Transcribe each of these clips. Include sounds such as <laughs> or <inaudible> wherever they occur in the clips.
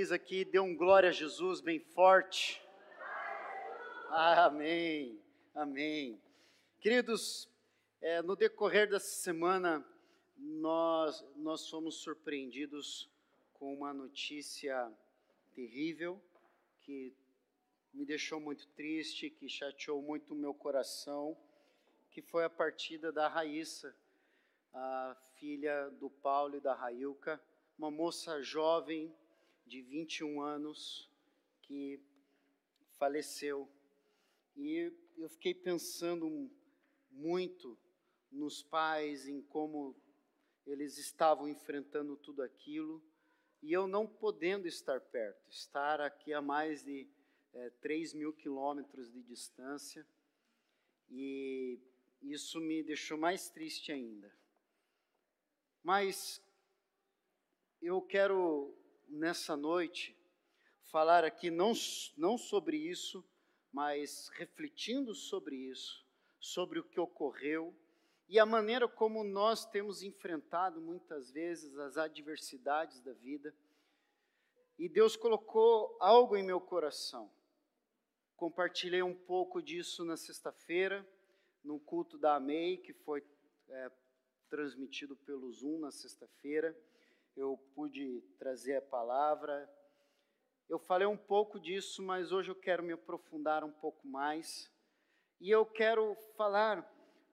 Feliz aqui, dê um glória a Jesus bem forte. Amém, amém. Queridos, é, no decorrer dessa semana, nós, nós fomos surpreendidos com uma notícia terrível que me deixou muito triste, que chateou muito o meu coração, que foi a partida da Raíssa, a filha do Paulo e da Railca, uma moça jovem de 21 anos que faleceu. E eu fiquei pensando muito nos pais, em como eles estavam enfrentando tudo aquilo, e eu não podendo estar perto, estar aqui a mais de é, 3 mil quilômetros de distância, e isso me deixou mais triste ainda. Mas eu quero nessa noite falar aqui não, não sobre isso, mas refletindo sobre isso, sobre o que ocorreu e a maneira como nós temos enfrentado muitas vezes as adversidades da vida. E Deus colocou algo em meu coração. Compartilhei um pouco disso na sexta-feira, no culto da AMEI, que foi é, transmitido pelo Zoom na sexta-feira eu pude trazer a palavra. Eu falei um pouco disso, mas hoje eu quero me aprofundar um pouco mais. E eu quero falar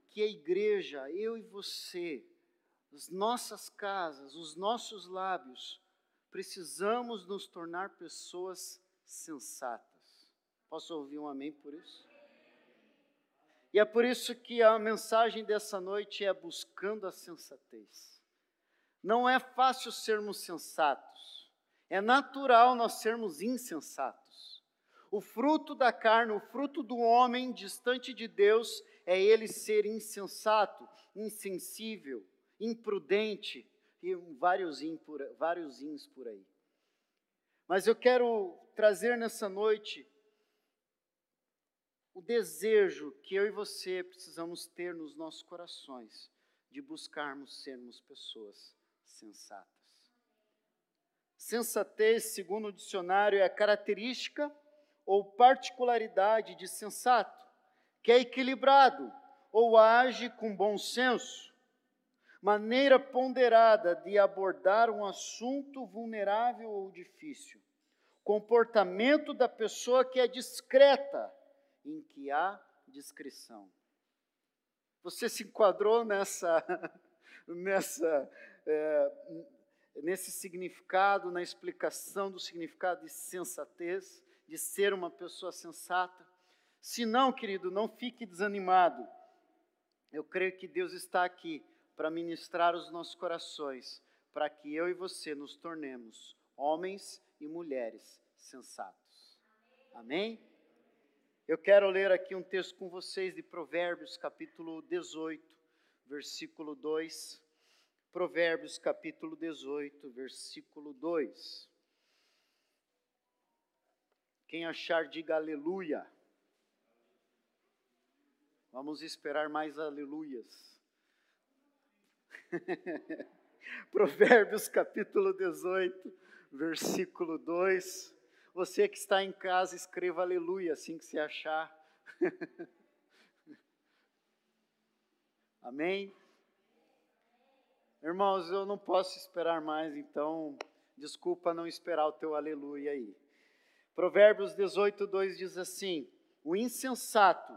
que a igreja, eu e você, as nossas casas, os nossos lábios, precisamos nos tornar pessoas sensatas. Posso ouvir um amém por isso? E é por isso que a mensagem dessa noite é buscando a sensatez. Não é fácil sermos sensatos. É natural nós sermos insensatos. O fruto da carne, o fruto do homem distante de Deus, é ele ser insensato, insensível, imprudente e vários, por, vários ins por aí. Mas eu quero trazer nessa noite o desejo que eu e você precisamos ter nos nossos corações de buscarmos sermos pessoas sensatas. Sensatez, segundo o dicionário, é a característica ou particularidade de sensato, que é equilibrado ou age com bom senso, maneira ponderada de abordar um assunto vulnerável ou difícil, comportamento da pessoa que é discreta, em que há discrição. Você se enquadrou nessa, <laughs> nessa é, nesse significado, na explicação do significado de sensatez, de ser uma pessoa sensata. Se não, querido, não fique desanimado. Eu creio que Deus está aqui para ministrar os nossos corações, para que eu e você nos tornemos homens e mulheres sensatos. Amém? Eu quero ler aqui um texto com vocês de Provérbios, capítulo 18, versículo 2 Provérbios capítulo 18, versículo 2. Quem achar, diga aleluia. Vamos esperar mais aleluias. <laughs> Provérbios capítulo 18, versículo 2. Você que está em casa, escreva aleluia assim que se achar. <laughs> Amém? Irmãos, eu não posso esperar mais, então desculpa não esperar o teu aleluia aí. Provérbios 18, 2 diz assim: O insensato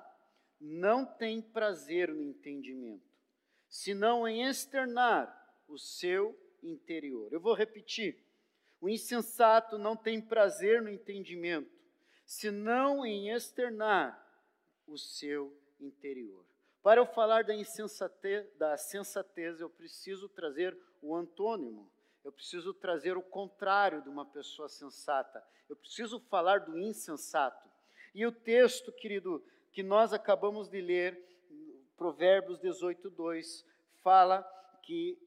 não tem prazer no entendimento, senão em externar o seu interior. Eu vou repetir. O insensato não tem prazer no entendimento, senão em externar o seu interior. Para eu falar da insensatez, da sensatez, eu preciso trazer o antônimo. Eu preciso trazer o contrário de uma pessoa sensata. Eu preciso falar do insensato. E o texto, querido, que nós acabamos de ler, Provérbios 18, 2, fala que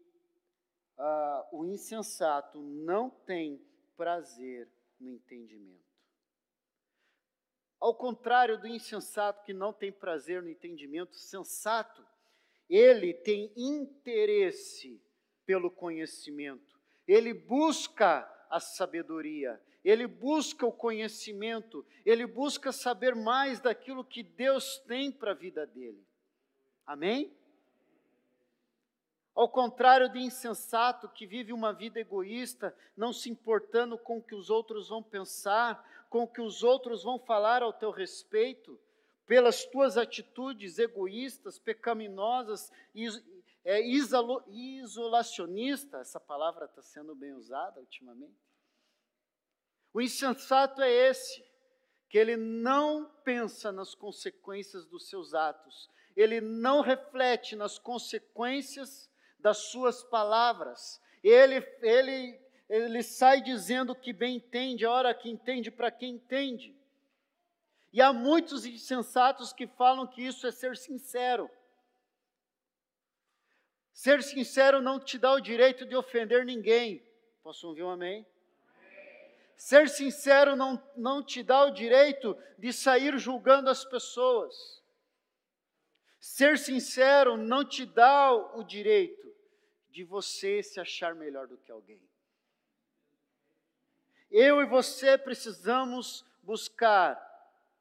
uh, o insensato não tem prazer no entendimento. Ao contrário do insensato que não tem prazer no entendimento, sensato, ele tem interesse pelo conhecimento, ele busca a sabedoria, ele busca o conhecimento, ele busca saber mais daquilo que Deus tem para a vida dele. Amém? Ao contrário de insensato que vive uma vida egoísta, não se importando com o que os outros vão pensar, com que os outros vão falar ao teu respeito, pelas tuas atitudes egoístas, pecaminosas e é, isolacionista, essa palavra está sendo bem usada ultimamente. O insensato é esse, que ele não pensa nas consequências dos seus atos, ele não reflete nas consequências das suas palavras, ele, ele, ele sai dizendo que bem entende, hora que entende para quem entende. E há muitos insensatos que falam que isso é ser sincero. Ser sincero não te dá o direito de ofender ninguém. Posso ouvir um amém? Ser sincero não, não te dá o direito de sair julgando as pessoas. Ser sincero não te dá o direito de você se achar melhor do que alguém. Eu e você precisamos buscar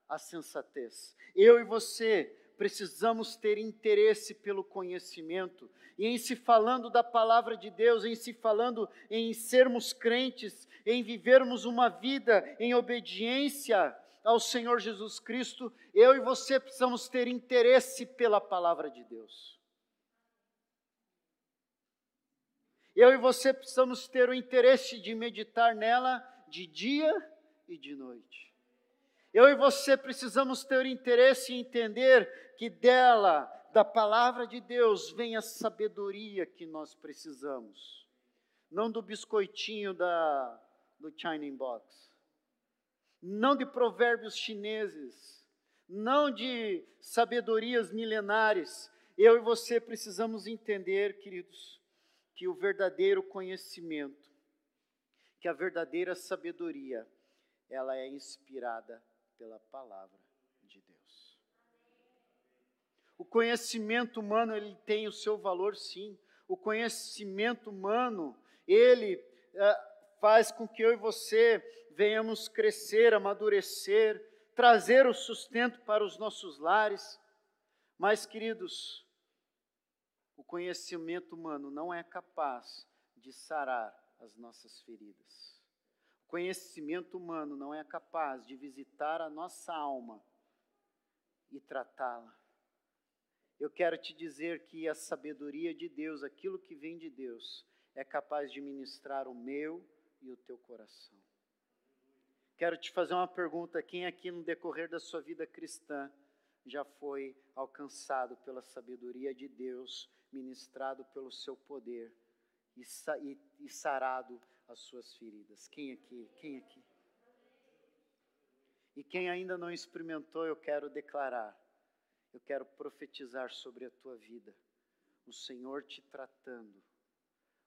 a sensatez. Eu e você precisamos ter interesse pelo conhecimento e em se falando da palavra de Deus, em se falando em sermos crentes, em vivermos uma vida em obediência ao Senhor Jesus Cristo, eu e você precisamos ter interesse pela palavra de Deus. Eu e você precisamos ter o interesse de meditar nela de dia e de noite. Eu e você precisamos ter interesse em entender que dela, da palavra de Deus, vem a sabedoria que nós precisamos. Não do biscoitinho da, do China Box. Não de provérbios chineses. Não de sabedorias milenares. Eu e você precisamos entender, queridos, que o verdadeiro conhecimento, que a verdadeira sabedoria, ela é inspirada pela palavra de Deus. O conhecimento humano ele tem o seu valor, sim. O conhecimento humano ele é, faz com que eu e você venhamos crescer, amadurecer, trazer o sustento para os nossos lares. Mas, queridos, o conhecimento humano não é capaz de sarar as nossas feridas conhecimento humano não é capaz de visitar a nossa alma e tratá-la. Eu quero te dizer que a sabedoria de Deus, aquilo que vem de Deus, é capaz de ministrar o meu e o teu coração. Quero te fazer uma pergunta: quem aqui no decorrer da sua vida cristã já foi alcançado pela sabedoria de Deus, ministrado pelo seu poder e, e, e sarado as suas feridas. Quem aqui? Quem aqui? E quem ainda não experimentou, eu quero declarar, eu quero profetizar sobre a tua vida. O Senhor te tratando,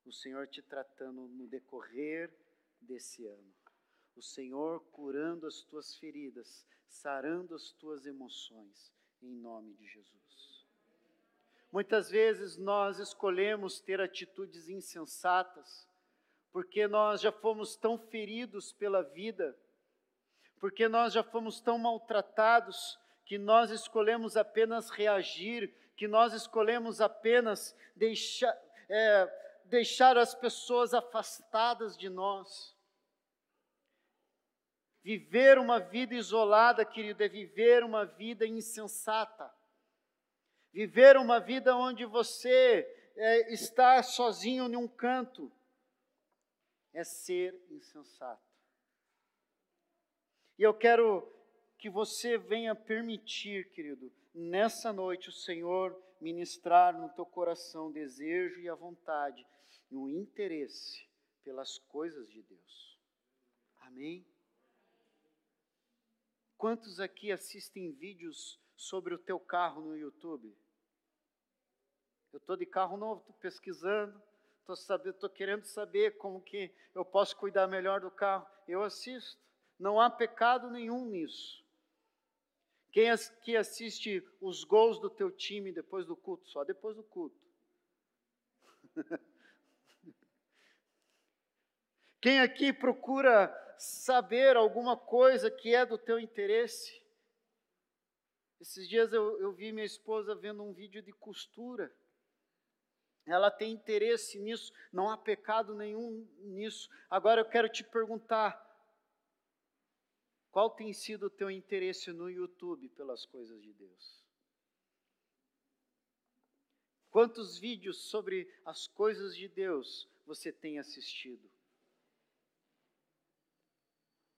o Senhor te tratando no decorrer desse ano. O Senhor curando as tuas feridas, sarando as tuas emoções, em nome de Jesus. Muitas vezes nós escolhemos ter atitudes insensatas, porque nós já fomos tão feridos pela vida, porque nós já fomos tão maltratados, que nós escolhemos apenas reagir, que nós escolhemos apenas deixar, é, deixar as pessoas afastadas de nós. Viver uma vida isolada, querido, é viver uma vida insensata. Viver uma vida onde você é, está sozinho em um canto é ser insensato. E eu quero que você venha permitir, querido, nessa noite o Senhor ministrar no teu coração desejo e a vontade e um interesse pelas coisas de Deus. Amém? Quantos aqui assistem vídeos sobre o teu carro no YouTube? Eu estou de carro novo, estou pesquisando, estou querendo saber como que eu posso cuidar melhor do carro. Eu assisto. Não há pecado nenhum nisso. Quem que assiste os gols do teu time depois do culto? Só depois do culto. <laughs> Quem aqui procura saber alguma coisa que é do teu interesse? Esses dias eu, eu vi minha esposa vendo um vídeo de costura. Ela tem interesse nisso, não há pecado nenhum nisso. Agora eu quero te perguntar: qual tem sido o teu interesse no YouTube pelas coisas de Deus? Quantos vídeos sobre as coisas de Deus você tem assistido?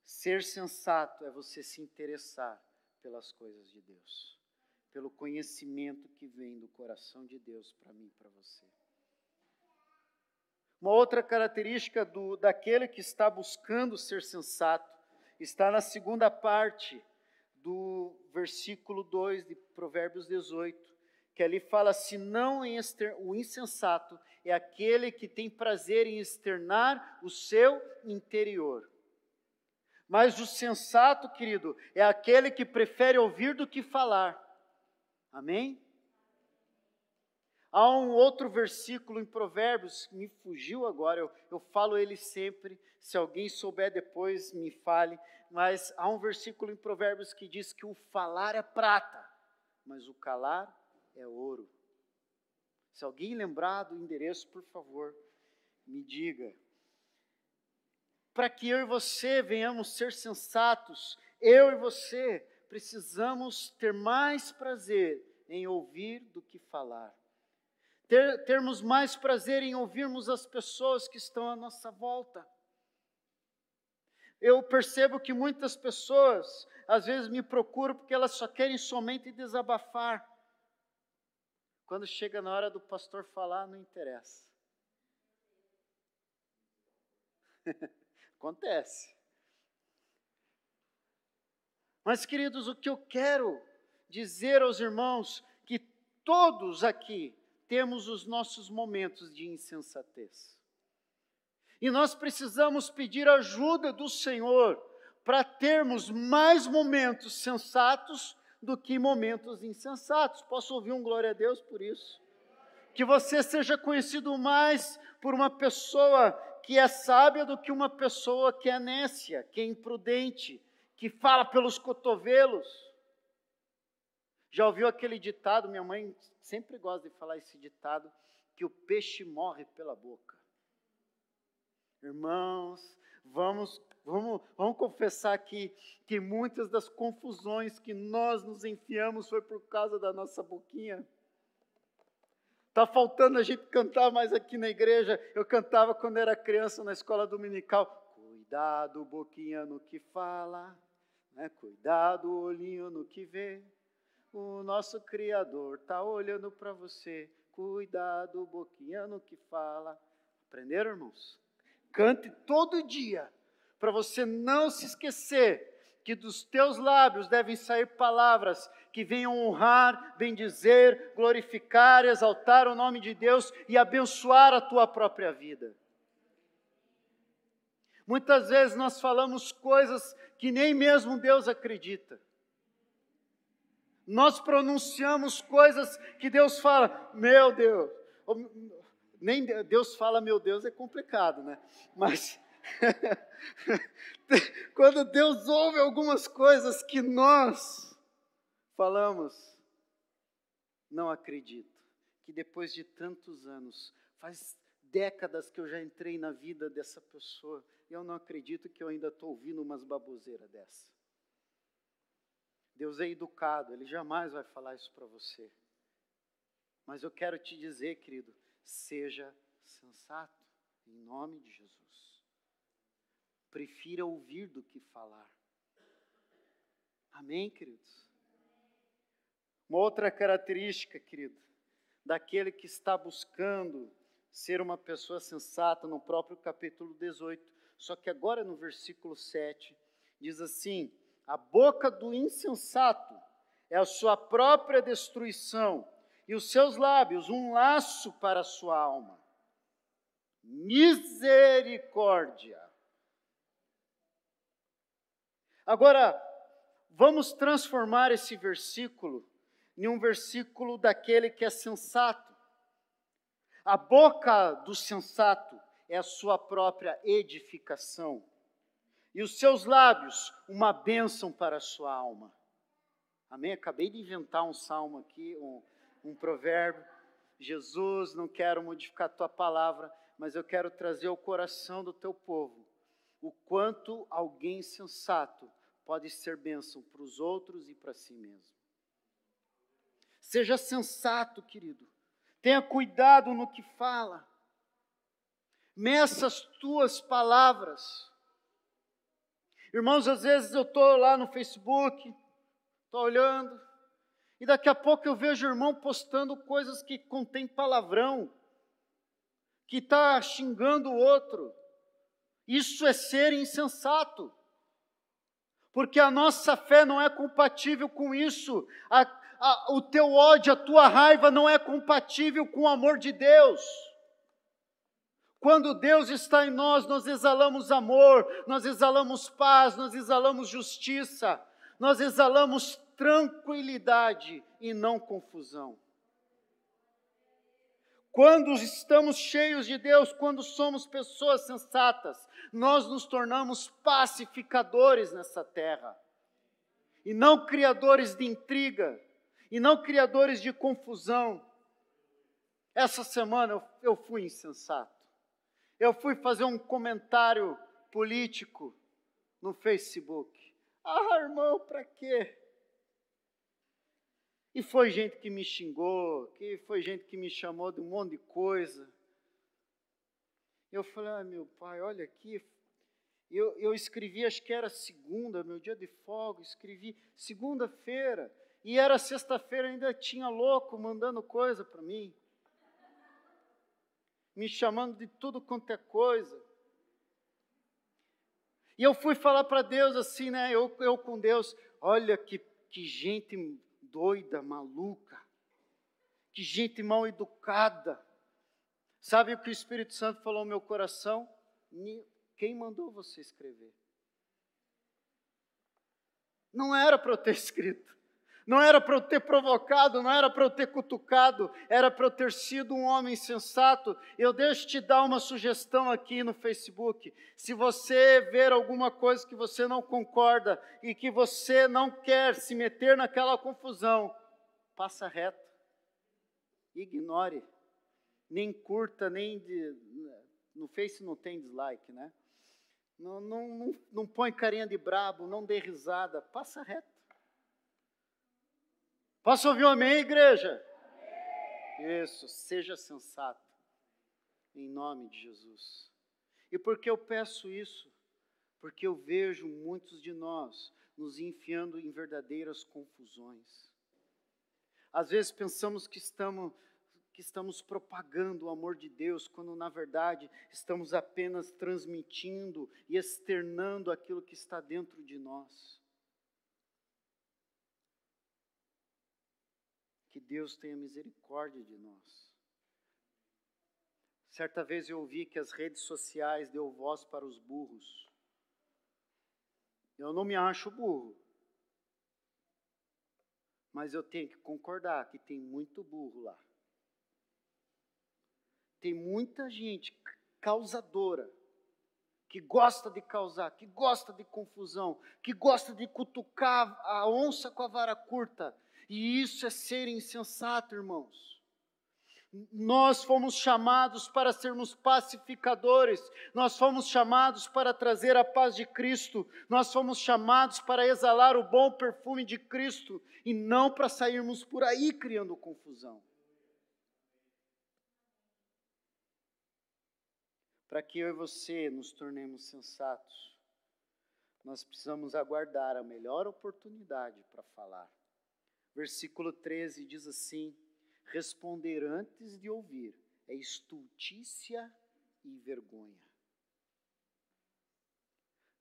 Ser sensato é você se interessar pelas coisas de Deus, pelo conhecimento que vem do coração de Deus para mim e para você. Uma outra característica do, daquele que está buscando ser sensato está na segunda parte do versículo 2 de Provérbios 18, que ali fala: se não o insensato é aquele que tem prazer em externar o seu interior. Mas o sensato, querido, é aquele que prefere ouvir do que falar. Amém? Há um outro versículo em Provérbios me fugiu agora, eu, eu falo ele sempre. Se alguém souber depois, me fale. Mas há um versículo em Provérbios que diz que o falar é prata, mas o calar é ouro. Se alguém lembrar do endereço, por favor, me diga para que eu e você venhamos ser sensatos, eu e você precisamos ter mais prazer em ouvir do que falar. Ter, termos mais prazer em ouvirmos as pessoas que estão à nossa volta. Eu percebo que muitas pessoas, às vezes, me procuram porque elas só querem somente desabafar. Quando chega na hora do pastor falar, não interessa. <laughs> Acontece. Mas, queridos, o que eu quero dizer aos irmãos que todos aqui temos os nossos momentos de insensatez. E nós precisamos pedir ajuda do Senhor para termos mais momentos sensatos do que momentos insensatos. Posso ouvir um glória a Deus por isso? Que você seja conhecido mais por uma pessoa que é sábia do que uma pessoa que é nécia, que é imprudente, que fala pelos cotovelos. Já ouviu aquele ditado? Minha mãe sempre gosta de falar esse ditado: que o peixe morre pela boca. Irmãos, vamos, vamos, vamos confessar aqui que muitas das confusões que nós nos enfiamos foi por causa da nossa boquinha. Está faltando a gente cantar mais aqui na igreja. Eu cantava quando era criança na escola dominical. Cuidado, boquinha no que fala, né? cuidado, olhinho no que vê. O nosso Criador está olhando para você. Cuidado, boquinha no que fala. Aprenderam, irmãos? Cante todo dia, para você não se esquecer que dos teus lábios devem sair palavras que venham honrar, bendizer, glorificar, exaltar o nome de Deus e abençoar a tua própria vida. Muitas vezes nós falamos coisas que nem mesmo Deus acredita. Nós pronunciamos coisas que Deus fala, meu Deus. Nem Deus fala, meu Deus, é complicado, né? Mas <laughs> Quando Deus ouve algumas coisas que nós falamos, não acredito que depois de tantos anos, faz décadas que eu já entrei na vida dessa pessoa, eu não acredito que eu ainda estou ouvindo umas baboseiras dessa. Deus é educado, Ele jamais vai falar isso para você. Mas eu quero te dizer, querido, seja sensato, em nome de Jesus prefira ouvir do que falar. Amém, queridos? Uma outra característica, querido, daquele que está buscando ser uma pessoa sensata, no próprio capítulo 18, só que agora no versículo 7, diz assim: A boca do insensato é a sua própria destruição, e os seus lábios um laço para a sua alma. Misericórdia. Agora, vamos transformar esse versículo em um versículo daquele que é sensato. A boca do sensato é a sua própria edificação, e os seus lábios uma bênção para a sua alma. Amém? Acabei de inventar um salmo aqui, um, um provérbio. Jesus, não quero modificar a tua palavra, mas eu quero trazer ao coração do teu povo o quanto alguém sensato pode ser bênção para os outros e para si mesmo. Seja sensato, querido. Tenha cuidado no que fala. Meça as tuas palavras. Irmãos, às vezes eu estou lá no Facebook, estou olhando, e daqui a pouco eu vejo o irmão postando coisas que contém palavrão, que está xingando o outro. Isso é ser insensato, porque a nossa fé não é compatível com isso, a, a, o teu ódio, a tua raiva não é compatível com o amor de Deus. Quando Deus está em nós, nós exalamos amor, nós exalamos paz, nós exalamos justiça, nós exalamos tranquilidade e não confusão. Quando estamos cheios de Deus, quando somos pessoas sensatas, nós nos tornamos pacificadores nessa terra, e não criadores de intriga, e não criadores de confusão. Essa semana eu, eu fui insensato. Eu fui fazer um comentário político no Facebook. Ah, irmão, para quê? E foi gente que me xingou, que foi gente que me chamou de um monte de coisa. Eu falei, ah, meu pai, olha aqui. Eu, eu escrevi, acho que era segunda, meu dia de folga, escrevi segunda-feira. E era sexta-feira, ainda tinha louco mandando coisa para mim. Me chamando de tudo quanto é coisa. E eu fui falar para Deus assim, né? Eu, eu com Deus, olha que, que gente doida, maluca, que gente mal educada. Sabe o que o Espírito Santo falou no meu coração? Quem mandou você escrever? Não era para eu ter <laughs> escrito, não era para eu ter provocado, não era para eu ter cutucado, era para eu ter sido um homem sensato. Eu deixo te dar uma sugestão aqui no Facebook. Se você ver alguma coisa que você não concorda e que você não quer se meter naquela confusão, passa reto. Ignore. Nem curta, nem de, no Face não tem dislike, né? Não, não, não, não põe carinha de brabo, não dê risada, passa reto. Posso ouvir um amém, igreja? Isso, seja sensato, em nome de Jesus. E por que eu peço isso? Porque eu vejo muitos de nós nos enfiando em verdadeiras confusões. Às vezes pensamos que estamos, que estamos propagando o amor de Deus, quando na verdade estamos apenas transmitindo e externando aquilo que está dentro de nós. Que Deus tenha misericórdia de nós. Certa vez eu ouvi que as redes sociais deu voz para os burros. Eu não me acho burro. Mas eu tenho que concordar que tem muito burro lá. Tem muita gente causadora que gosta de causar, que gosta de confusão, que gosta de cutucar a onça com a vara curta, e isso é ser insensato, irmãos. Nós fomos chamados para sermos pacificadores, nós fomos chamados para trazer a paz de Cristo, nós fomos chamados para exalar o bom perfume de Cristo e não para sairmos por aí criando confusão. Para que eu e você nos tornemos sensatos, nós precisamos aguardar a melhor oportunidade para falar. Versículo 13 diz assim: Responder antes de ouvir é estultícia e vergonha.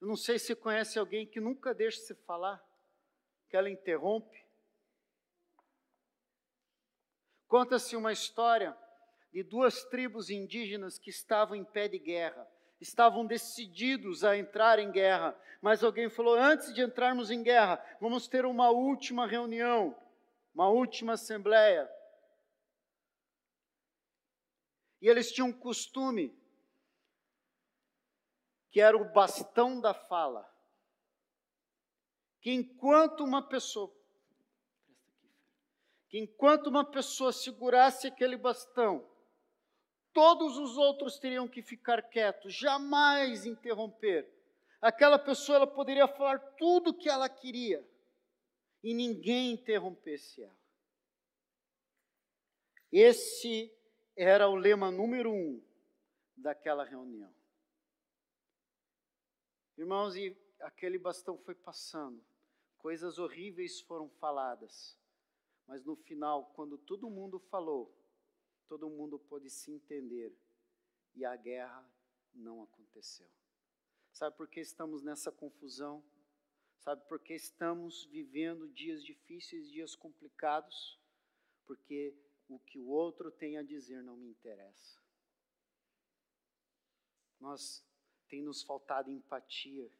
Eu não sei se conhece alguém que nunca deixa se falar, que ela interrompe. Conta-se uma história de duas tribos indígenas que estavam em pé de guerra, estavam decididos a entrar em guerra, mas alguém falou: antes de entrarmos em guerra, vamos ter uma última reunião uma última assembleia. E eles tinham um costume que era o bastão da fala. Que enquanto uma pessoa que enquanto uma pessoa segurasse aquele bastão, todos os outros teriam que ficar quietos, jamais interromper. Aquela pessoa ela poderia falar tudo o que ela queria e ninguém interrompesse ela. Esse era o lema número um daquela reunião. Irmãos, e aquele bastão foi passando, coisas horríveis foram faladas, mas no final, quando todo mundo falou, todo mundo pôde se entender e a guerra não aconteceu. Sabe por que estamos nessa confusão? Sabe por que estamos vivendo dias difíceis, dias complicados? Porque o que o outro tem a dizer não me interessa. Nós tem nos faltado empatia,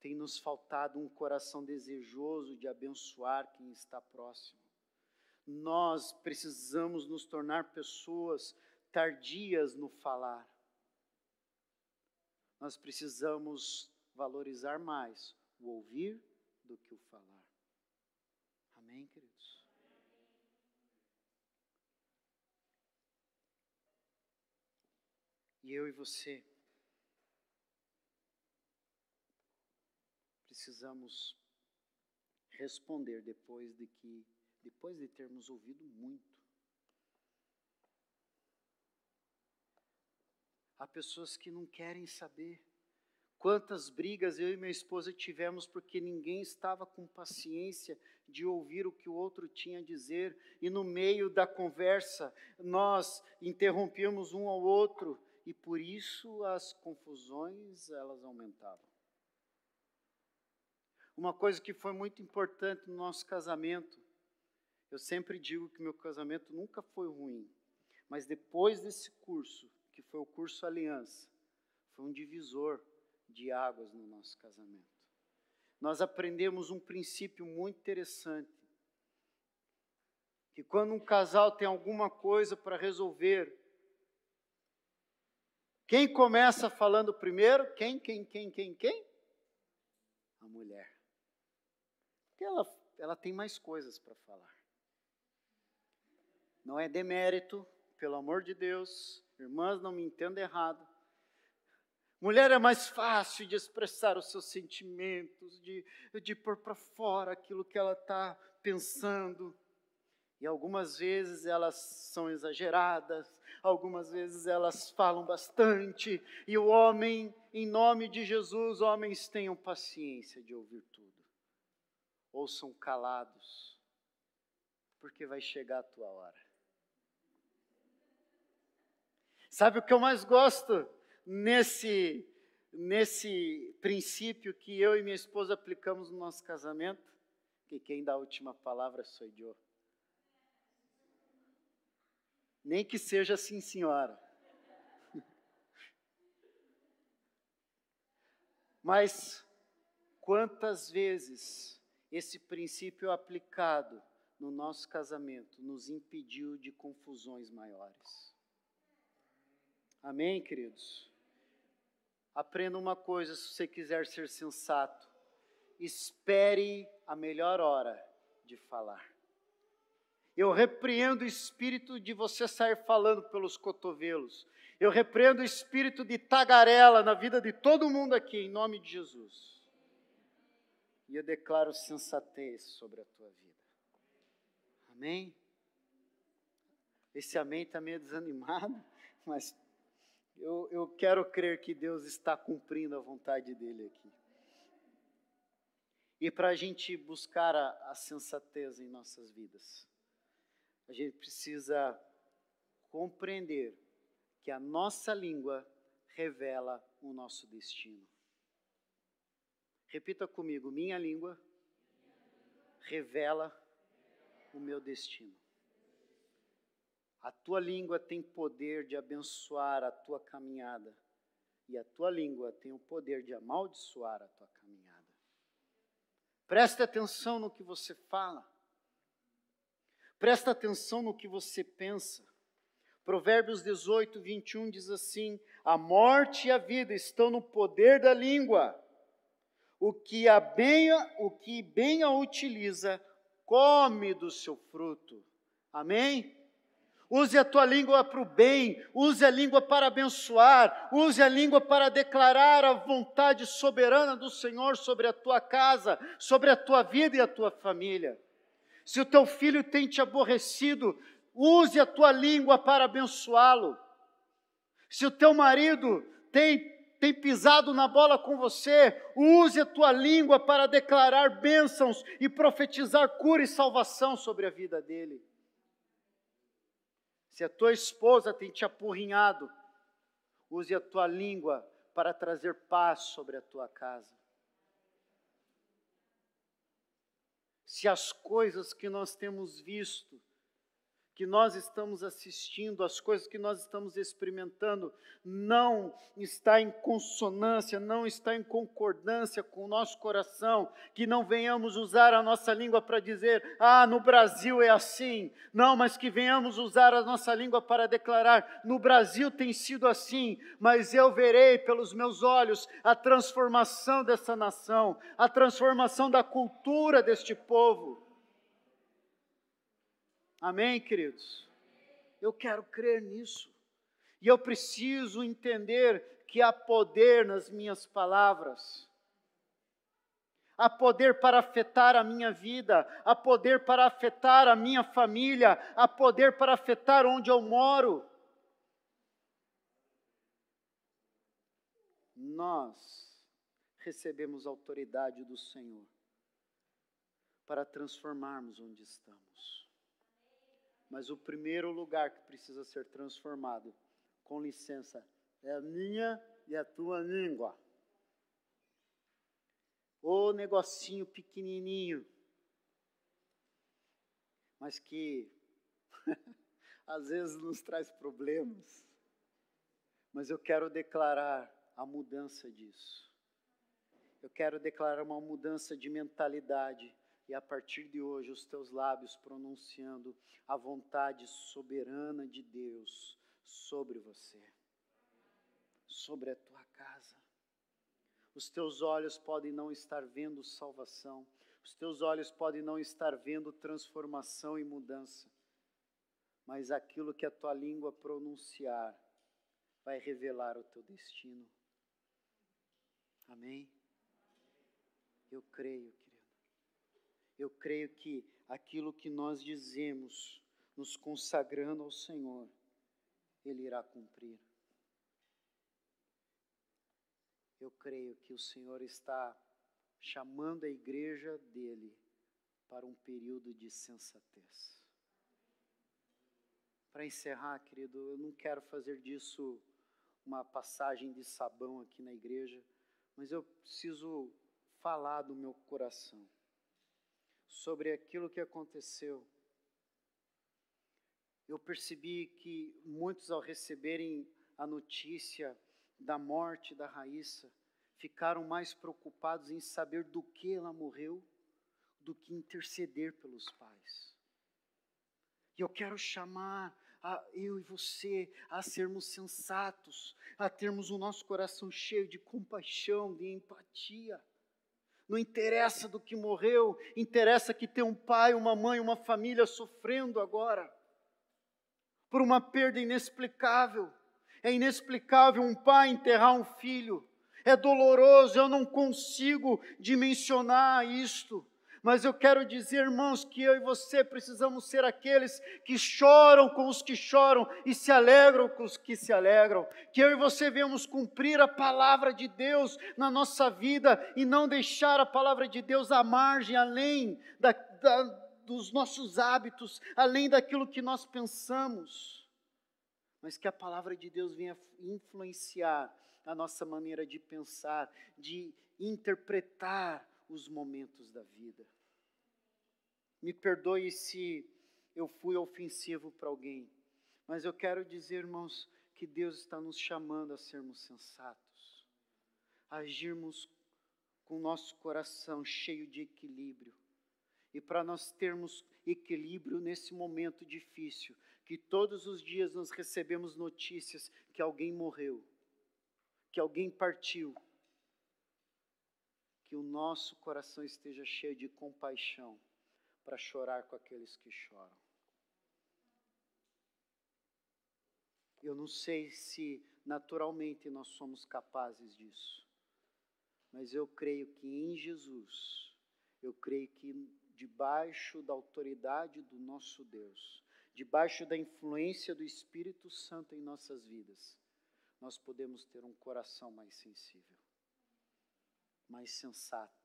tem nos faltado um coração desejoso de abençoar quem está próximo. Nós precisamos nos tornar pessoas tardias no falar. Nós precisamos valorizar mais o ouvir do que o falar. Amém, queridos? E eu e você precisamos responder depois de que depois de termos ouvido muito. Há pessoas que não querem saber. Quantas brigas eu e minha esposa tivemos porque ninguém estava com paciência de ouvir o que o outro tinha a dizer, e no meio da conversa nós interrompíamos um ao outro, e por isso as confusões elas aumentavam. Uma coisa que foi muito importante no nosso casamento eu sempre digo que meu casamento nunca foi ruim, mas depois desse curso, que foi o curso Aliança, foi um divisor de águas no nosso casamento. Nós aprendemos um princípio muito interessante, que quando um casal tem alguma coisa para resolver, quem começa falando primeiro? Quem, quem, quem, quem, quem? A mulher. Porque ela, ela tem mais coisas para falar. Não é demérito, pelo amor de Deus, irmãs, não me entendam errado. Mulher é mais fácil de expressar os seus sentimentos, de, de pôr para fora aquilo que ela está pensando. E algumas vezes elas são exageradas, algumas vezes elas falam bastante. E o homem, em nome de Jesus, homens tenham paciência de ouvir tudo. Ouçam calados, porque vai chegar a tua hora. Sabe o que eu mais gosto nesse, nesse princípio que eu e minha esposa aplicamos no nosso casamento? Que quem dá a última palavra sou eu. Nem que seja assim, senhora. <laughs> Mas quantas vezes esse princípio aplicado no nosso casamento nos impediu de confusões maiores? Amém, queridos? Aprenda uma coisa se você quiser ser sensato. Espere a melhor hora de falar. Eu repreendo o espírito de você sair falando pelos cotovelos. Eu repreendo o espírito de tagarela na vida de todo mundo aqui, em nome de Jesus. E eu declaro sensatez sobre a tua vida. Amém? Esse amém está meio desanimado, <laughs> mas eu, eu quero crer que Deus está cumprindo a vontade dele aqui. E para a gente buscar a, a sensatez em nossas vidas, a gente precisa compreender que a nossa língua revela o nosso destino. Repita comigo: minha língua revela o meu destino. A tua língua tem poder de abençoar a tua caminhada, e a tua língua tem o poder de amaldiçoar a tua caminhada. Presta atenção no que você fala. Presta atenção no que você pensa. Provérbios 18, 21 diz assim: A morte e a vida estão no poder da língua. O que a bem, o que bem a utiliza, come do seu fruto. Amém? Use a tua língua para o bem, use a língua para abençoar, use a língua para declarar a vontade soberana do Senhor sobre a tua casa, sobre a tua vida e a tua família. Se o teu filho tem te aborrecido, use a tua língua para abençoá-lo. Se o teu marido tem, tem pisado na bola com você, use a tua língua para declarar bênçãos e profetizar cura e salvação sobre a vida dele. Se a tua esposa tem te apurrinhado, use a tua língua para trazer paz sobre a tua casa. Se as coisas que nós temos visto que nós estamos assistindo, as coisas que nós estamos experimentando, não está em consonância, não está em concordância com o nosso coração, que não venhamos usar a nossa língua para dizer, ah, no Brasil é assim. Não, mas que venhamos usar a nossa língua para declarar, no Brasil tem sido assim, mas eu verei pelos meus olhos a transformação dessa nação, a transformação da cultura deste povo. Amém, queridos? Eu quero crer nisso. E eu preciso entender que há poder nas minhas palavras. Há poder para afetar a minha vida, há poder para afetar a minha família, há poder para afetar onde eu moro. Nós recebemos autoridade do Senhor para transformarmos onde estamos. Mas o primeiro lugar que precisa ser transformado, com licença, é a minha e a tua língua. O negocinho pequenininho, mas que <laughs> às vezes nos traz problemas. Mas eu quero declarar a mudança disso. Eu quero declarar uma mudança de mentalidade e a partir de hoje os teus lábios pronunciando a vontade soberana de Deus sobre você, sobre a tua casa. Os teus olhos podem não estar vendo salvação, os teus olhos podem não estar vendo transformação e mudança, mas aquilo que a tua língua pronunciar vai revelar o teu destino. Amém? Eu creio eu creio que aquilo que nós dizemos, nos consagrando ao Senhor, Ele irá cumprir. Eu creio que o Senhor está chamando a igreja dele para um período de sensatez. Para encerrar, querido, eu não quero fazer disso uma passagem de sabão aqui na igreja, mas eu preciso falar do meu coração sobre aquilo que aconteceu. Eu percebi que muitos, ao receberem a notícia da morte da Raíssa, ficaram mais preocupados em saber do que ela morreu do que interceder pelos pais. E eu quero chamar a, eu e você a sermos sensatos, a termos o nosso coração cheio de compaixão, de empatia não interessa do que morreu, interessa que tem um pai, uma mãe, uma família sofrendo agora por uma perda inexplicável. É inexplicável um pai enterrar um filho. É doloroso, eu não consigo dimensionar isto. Mas eu quero dizer, irmãos, que eu e você precisamos ser aqueles que choram com os que choram e se alegram com os que se alegram. Que eu e você venhamos cumprir a palavra de Deus na nossa vida e não deixar a palavra de Deus à margem, além da, da, dos nossos hábitos, além daquilo que nós pensamos. Mas que a palavra de Deus venha influenciar a nossa maneira de pensar, de interpretar os momentos da vida. Me perdoe se eu fui ofensivo para alguém, mas eu quero dizer, irmãos, que Deus está nos chamando a sermos sensatos, a agirmos com o nosso coração cheio de equilíbrio. E para nós termos equilíbrio nesse momento difícil, que todos os dias nós recebemos notícias que alguém morreu, que alguém partiu, que o nosso coração esteja cheio de compaixão para chorar com aqueles que choram. Eu não sei se naturalmente nós somos capazes disso, mas eu creio que em Jesus, eu creio que debaixo da autoridade do nosso Deus, debaixo da influência do Espírito Santo em nossas vidas, nós podemos ter um coração mais sensível, mais sensato,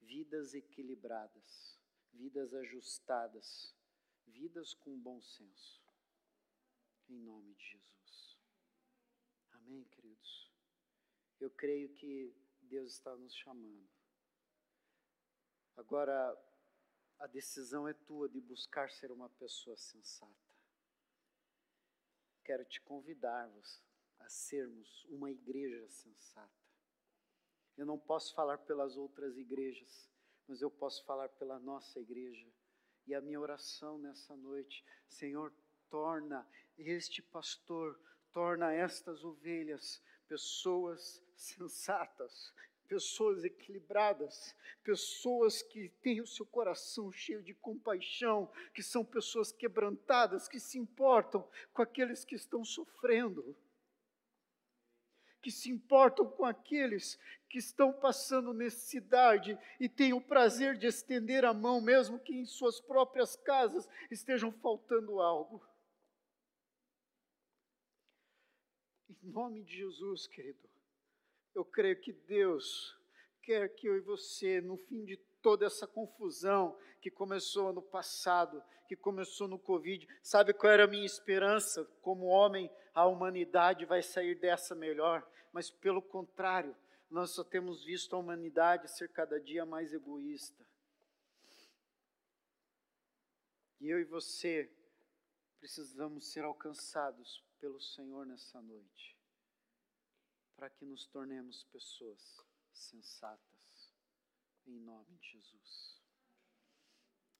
vidas equilibradas, vidas ajustadas, vidas com bom senso. Em nome de Jesus. Amém, queridos? Eu creio que Deus está nos chamando. Agora, a decisão é tua de buscar ser uma pessoa sensata. Quero te convidar a sermos uma igreja sensata. Eu não posso falar pelas outras igrejas, mas eu posso falar pela nossa igreja. E a minha oração nessa noite, Senhor, torna este pastor, torna estas ovelhas pessoas sensatas, pessoas equilibradas, pessoas que têm o seu coração cheio de compaixão, que são pessoas quebrantadas, que se importam com aqueles que estão sofrendo, que se importam com aqueles que estão passando necessidade e têm o prazer de estender a mão, mesmo que em suas próprias casas estejam faltando algo. Em nome de Jesus, querido eu creio que Deus quer que eu e você, no fim de toda essa confusão que começou no passado, que começou no Covid, sabe qual era a minha esperança? Como homem, a humanidade vai sair dessa melhor, mas pelo contrário, nós só temos visto a humanidade ser cada dia mais egoísta. E eu e você precisamos ser alcançados pelo Senhor nessa noite para que nos tornemos pessoas sensatas, em nome de Jesus.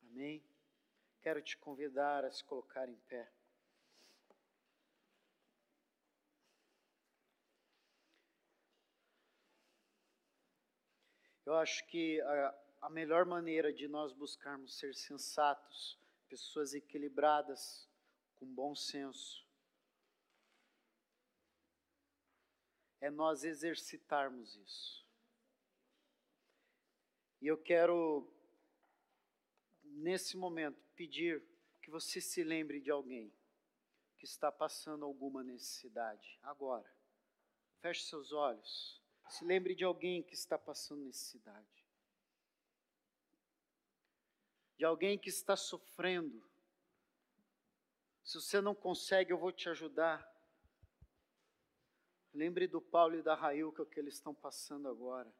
Amém? Quero te convidar a se colocar em pé. Eu acho que a, a melhor maneira de nós buscarmos ser sensatos, pessoas equilibradas, com bom senso, é nós exercitarmos isso. E eu quero, nesse momento, pedir que você se lembre de alguém que está passando alguma necessidade, agora. Feche seus olhos. Se lembre de alguém que está passando necessidade. De alguém que está sofrendo. Se você não consegue, eu vou te ajudar. Lembre do Paulo e da Railca que eles estão passando agora.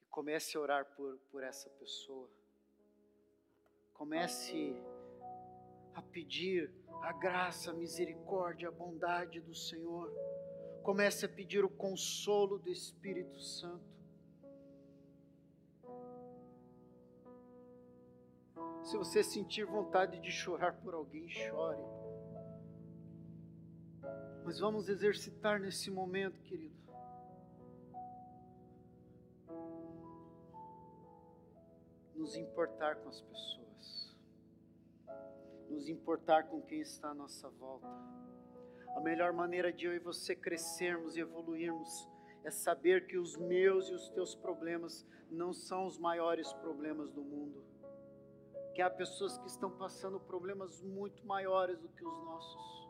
E comece a orar por, por essa pessoa. Comece a pedir a graça, a misericórdia, a bondade do Senhor. Comece a pedir o consolo do Espírito Santo. Se você sentir vontade de chorar por alguém, chore. Mas vamos exercitar nesse momento, querido. Nos importar com as pessoas, nos importar com quem está à nossa volta. A melhor maneira de eu e você crescermos e evoluirmos é saber que os meus e os teus problemas não são os maiores problemas do mundo que há pessoas que estão passando problemas muito maiores do que os nossos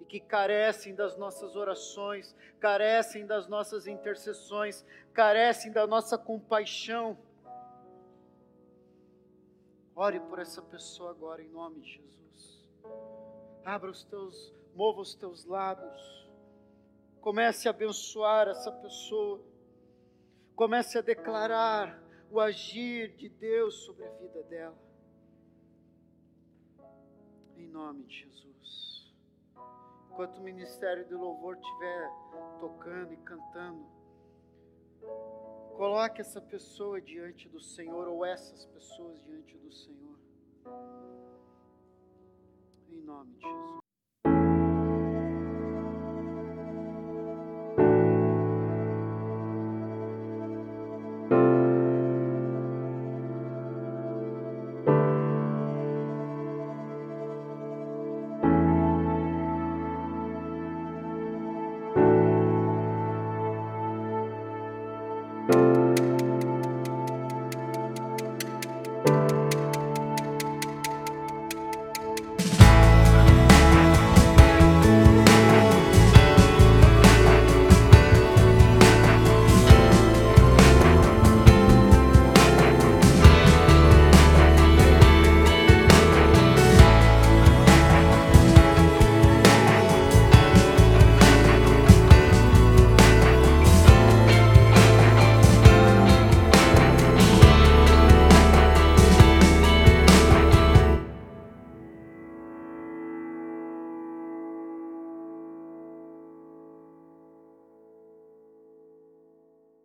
e que carecem das nossas orações, carecem das nossas intercessões, carecem da nossa compaixão. Ore por essa pessoa agora em nome de Jesus. Abra os teus, mova os teus lábios. Comece a abençoar essa pessoa. Comece a declarar o agir de Deus sobre a vida dela em nome de Jesus. Enquanto o ministério do louvor estiver tocando e cantando, Coloque essa pessoa diante do Senhor ou essas pessoas diante do Senhor. Em nome de Jesus.